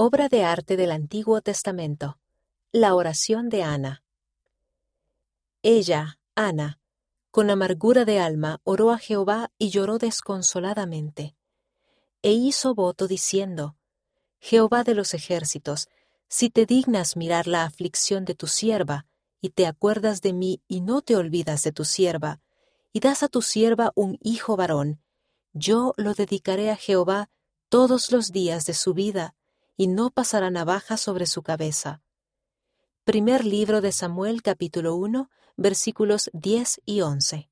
Obra de arte del Antiguo Testamento. La oración de Ana. Ella, Ana, con amargura de alma, oró a Jehová y lloró desconsoladamente. E hizo voto diciendo, Jehová de los ejércitos, si te dignas mirar la aflicción de tu sierva, y te acuerdas de mí y no te olvidas de tu sierva, y das a tu sierva un hijo varón, yo lo dedicaré a Jehová todos los días de su vida, y no pasará navaja sobre su cabeza. Primer libro de Samuel capítulo 1 versículos 10 y 11.